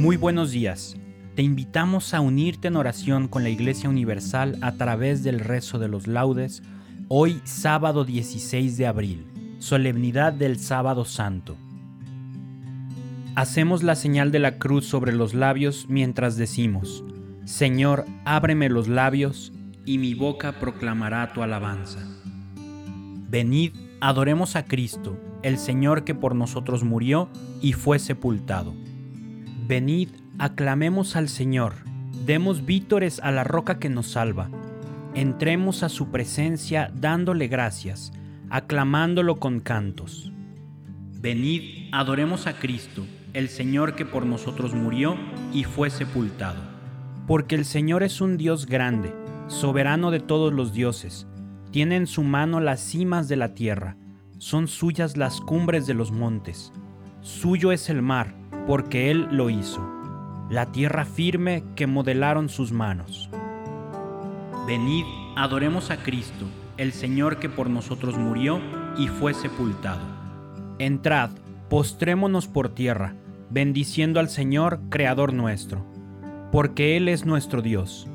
Muy buenos días. Te invitamos a unirte en oración con la Iglesia Universal a través del rezo de los laudes hoy sábado 16 de abril, solemnidad del sábado santo. Hacemos la señal de la cruz sobre los labios mientras decimos, Señor, ábreme los labios y mi boca proclamará tu alabanza. Venid, adoremos a Cristo, el Señor que por nosotros murió y fue sepultado Venid, aclamemos al Señor, demos vítores a la roca que nos salva, entremos a su presencia dándole gracias, aclamándolo con cantos. Venid, adoremos a Cristo, el Señor que por nosotros murió y fue sepultado. Porque el Señor es un Dios grande, soberano de todos los dioses, tiene en su mano las cimas de la tierra, son suyas las cumbres de los montes, suyo es el mar, porque Él lo hizo, la tierra firme que modelaron sus manos. Venid, adoremos a Cristo, el Señor que por nosotros murió y fue sepultado. Entrad, postrémonos por tierra, bendiciendo al Señor, Creador nuestro, porque Él es nuestro Dios,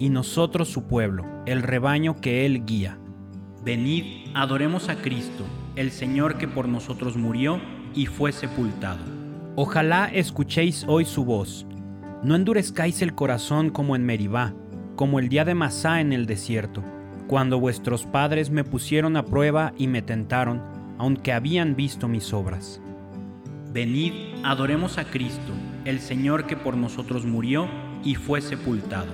y nosotros su pueblo, el rebaño que Él guía. Venid, adoremos a Cristo, el Señor que por nosotros murió y fue sepultado. Ojalá escuchéis hoy su voz. No endurezcáis el corazón como en Meribá, como el día de Masá en el desierto, cuando vuestros padres me pusieron a prueba y me tentaron, aunque habían visto mis obras. Venid, adoremos a Cristo, el Señor que por nosotros murió y fue sepultado.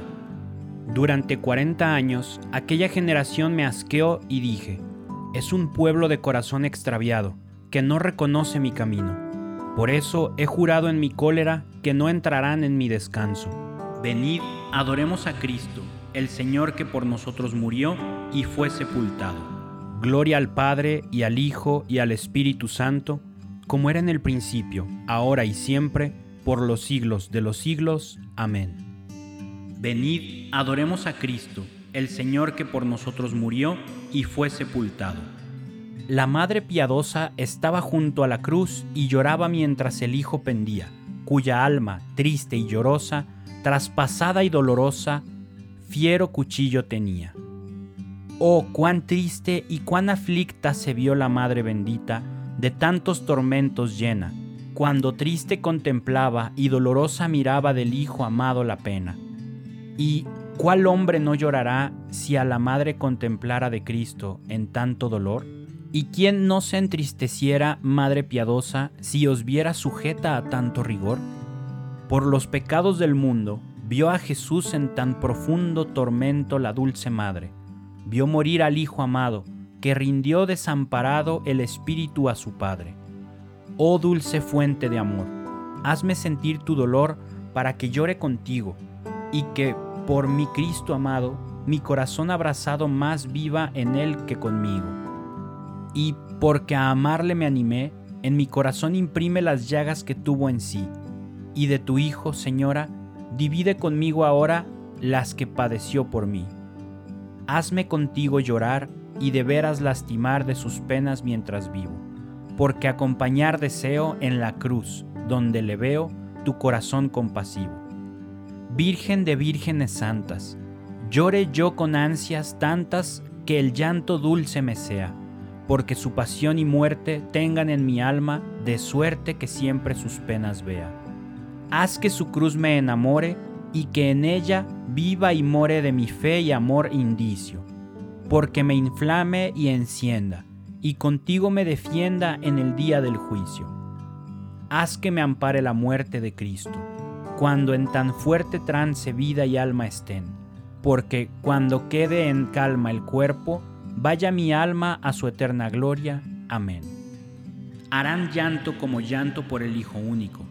Durante cuarenta años aquella generación me asqueó y dije, es un pueblo de corazón extraviado, que no reconoce mi camino. Por eso he jurado en mi cólera que no entrarán en mi descanso. Venid, adoremos a Cristo, el Señor que por nosotros murió y fue sepultado. Gloria al Padre y al Hijo y al Espíritu Santo, como era en el principio, ahora y siempre, por los siglos de los siglos. Amén. Venid, adoremos a Cristo, el Señor que por nosotros murió y fue sepultado la madre piadosa estaba junto a la cruz y lloraba mientras el hijo pendía, cuya alma, triste y llorosa, traspasada y dolorosa, fiero cuchillo tenía. Oh, cuán triste y cuán aflicta se vio la madre bendita, de tantos tormentos llena, cuando triste contemplaba y dolorosa miraba del hijo amado la pena. Y ¿cuál hombre no llorará si a la madre contemplara de Cristo en tanto dolor? ¿Y quién no se entristeciera, Madre piadosa, si os viera sujeta a tanto rigor? Por los pecados del mundo, vio a Jesús en tan profundo tormento la dulce Madre, vio morir al Hijo amado, que rindió desamparado el Espíritu a su Padre. Oh dulce fuente de amor, hazme sentir tu dolor para que llore contigo, y que, por mi Cristo amado, mi corazón abrazado más viva en él que conmigo y porque a amarle me animé, en mi corazón imprime las llagas que tuvo en sí. Y de tu Hijo, Señora, divide conmigo ahora las que padeció por mí. Hazme contigo llorar y de veras lastimar de sus penas mientras vivo, porque acompañar deseo en la cruz, donde le veo tu corazón compasivo. Virgen de vírgenes santas, llore yo con ansias tantas que el llanto dulce me sea, porque su pasión y muerte tengan en mi alma de suerte que siempre sus penas vea. Haz que su cruz me enamore y que en ella viva y more de mi fe y amor indicio, porque me inflame y encienda, y contigo me defienda en el día del juicio. Haz que me ampare la muerte de Cristo, cuando en tan fuerte trance vida y alma estén, porque cuando quede en calma el cuerpo, vaya mi alma a su eterna gloria. Amén. Harán llanto como llanto por el Hijo único,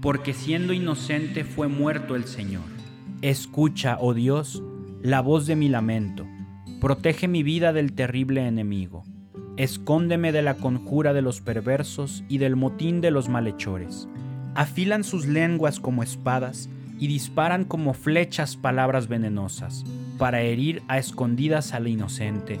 porque siendo inocente fue muerto el Señor. Escucha, oh Dios, la voz de mi lamento, protege mi vida del terrible enemigo, escóndeme de la conjura de los perversos y del motín de los malhechores. Afilan sus lenguas como espadas, y disparan como flechas palabras venenosas, para herir a escondidas al inocente,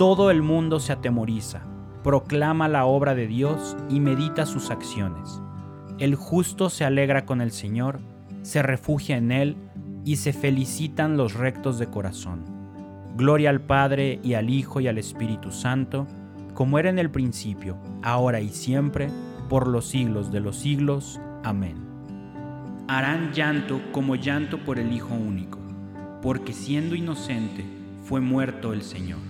Todo el mundo se atemoriza, proclama la obra de Dios y medita sus acciones. El justo se alegra con el Señor, se refugia en Él y se felicitan los rectos de corazón. Gloria al Padre y al Hijo y al Espíritu Santo, como era en el principio, ahora y siempre, por los siglos de los siglos. Amén harán llanto como llanto por el Hijo único, porque siendo inocente fue muerto el Señor.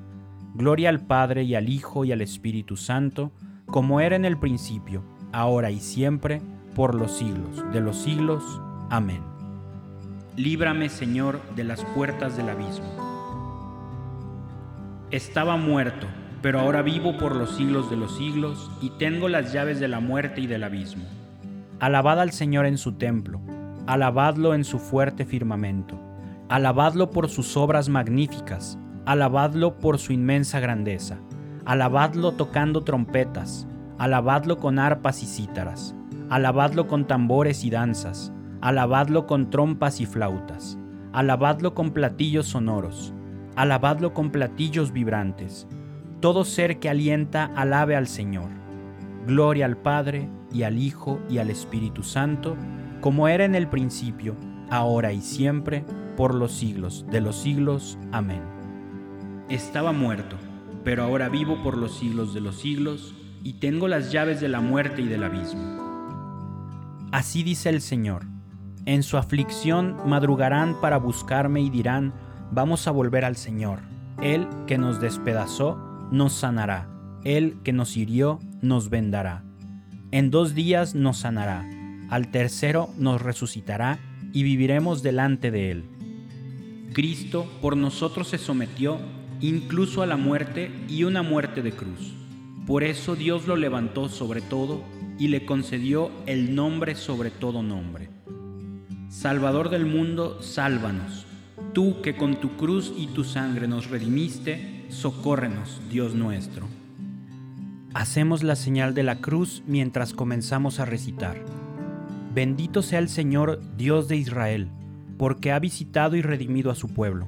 Gloria al Padre y al Hijo y al Espíritu Santo, como era en el principio, ahora y siempre, por los siglos de los siglos. Amén. Líbrame Señor de las puertas del abismo. Estaba muerto, pero ahora vivo por los siglos de los siglos, y tengo las llaves de la muerte y del abismo. Alabad al Señor en su templo alabadlo en su fuerte firmamento, alabadlo por sus obras magníficas, alabadlo por su inmensa grandeza, alabadlo tocando trompetas, alabadlo con arpas y cítaras, alabadlo con tambores y danzas, alabadlo con trompas y flautas, alabadlo con platillos sonoros, alabadlo con platillos vibrantes. Todo ser que alienta, alabe al Señor. Gloria al Padre, y al Hijo, y al Espíritu Santo, como era en el principio, ahora y siempre, por los siglos de los siglos. Amén. Estaba muerto, pero ahora vivo por los siglos de los siglos, y tengo las llaves de la muerte y del abismo. Así dice el Señor, en su aflicción madrugarán para buscarme y dirán, vamos a volver al Señor, Él que nos despedazó, nos sanará. Él que nos hirió, nos vendará. En dos días nos sanará. Al tercero nos resucitará y viviremos delante de Él. Cristo por nosotros se sometió incluso a la muerte y una muerte de cruz. Por eso Dios lo levantó sobre todo y le concedió el nombre sobre todo nombre. Salvador del mundo, sálvanos. Tú que con tu cruz y tu sangre nos redimiste, socórrenos, Dios nuestro. Hacemos la señal de la cruz mientras comenzamos a recitar. Bendito sea el Señor, Dios de Israel, porque ha visitado y redimido a su pueblo,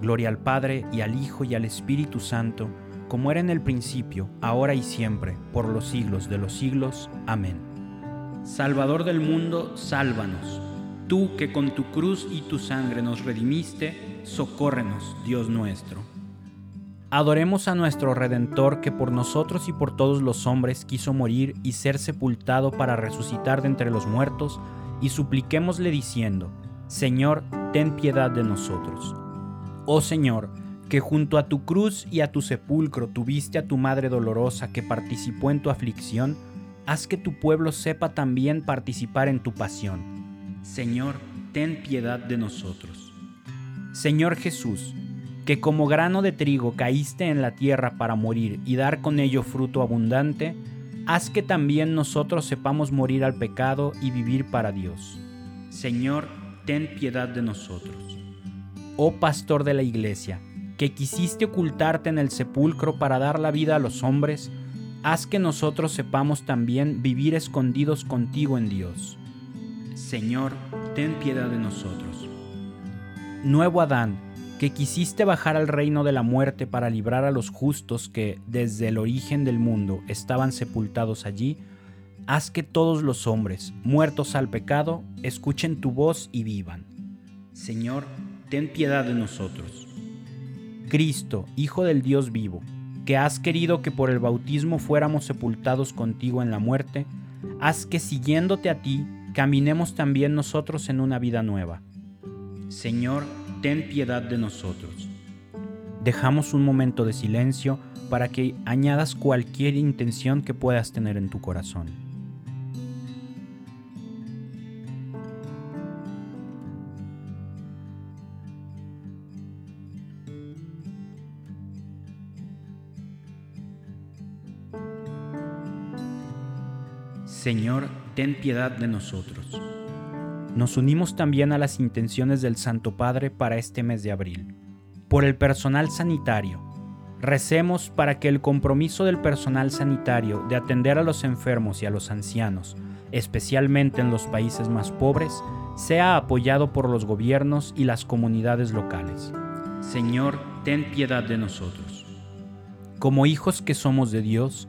Gloria al Padre y al Hijo y al Espíritu Santo, como era en el principio, ahora y siempre, por los siglos de los siglos. Amén. Salvador del mundo, sálvanos. Tú que con tu cruz y tu sangre nos redimiste, socórrenos, Dios nuestro. Adoremos a nuestro Redentor que por nosotros y por todos los hombres quiso morir y ser sepultado para resucitar de entre los muertos, y supliquémosle diciendo, Señor, ten piedad de nosotros. Oh Señor, que junto a tu cruz y a tu sepulcro tuviste a tu Madre dolorosa que participó en tu aflicción, haz que tu pueblo sepa también participar en tu pasión. Señor, ten piedad de nosotros. Señor Jesús, que como grano de trigo caíste en la tierra para morir y dar con ello fruto abundante, haz que también nosotros sepamos morir al pecado y vivir para Dios. Señor, ten piedad de nosotros. Oh pastor de la iglesia, que quisiste ocultarte en el sepulcro para dar la vida a los hombres, haz que nosotros sepamos también vivir escondidos contigo en Dios. Señor, ten piedad de nosotros. Nuevo Adán, que quisiste bajar al reino de la muerte para librar a los justos que desde el origen del mundo estaban sepultados allí, haz que todos los hombres, muertos al pecado, escuchen tu voz y vivan. Señor, ten piedad de nosotros. Cristo, Hijo del Dios vivo, que has querido que por el bautismo fuéramos sepultados contigo en la muerte, haz que siguiéndote a ti, caminemos también nosotros en una vida nueva. Señor, ten piedad de nosotros. Dejamos un momento de silencio para que añadas cualquier intención que puedas tener en tu corazón. Señor, ten piedad de nosotros nos unimos también a las intenciones del Santo Padre para este mes de abril. Por el personal sanitario. Recemos para que el compromiso del personal sanitario de atender a los enfermos y a los ancianos, especialmente en los países más pobres, sea apoyado por los gobiernos y las comunidades locales. Señor, ten piedad de nosotros. Como hijos que somos de Dios,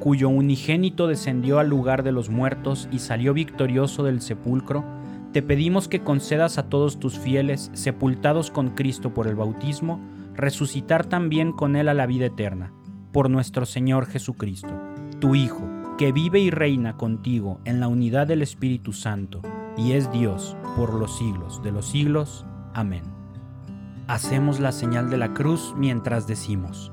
cuyo unigénito descendió al lugar de los muertos y salió victorioso del sepulcro, te pedimos que concedas a todos tus fieles, sepultados con Cristo por el bautismo, resucitar también con Él a la vida eterna, por nuestro Señor Jesucristo, tu Hijo, que vive y reina contigo en la unidad del Espíritu Santo, y es Dios por los siglos de los siglos. Amén. Hacemos la señal de la cruz mientras decimos,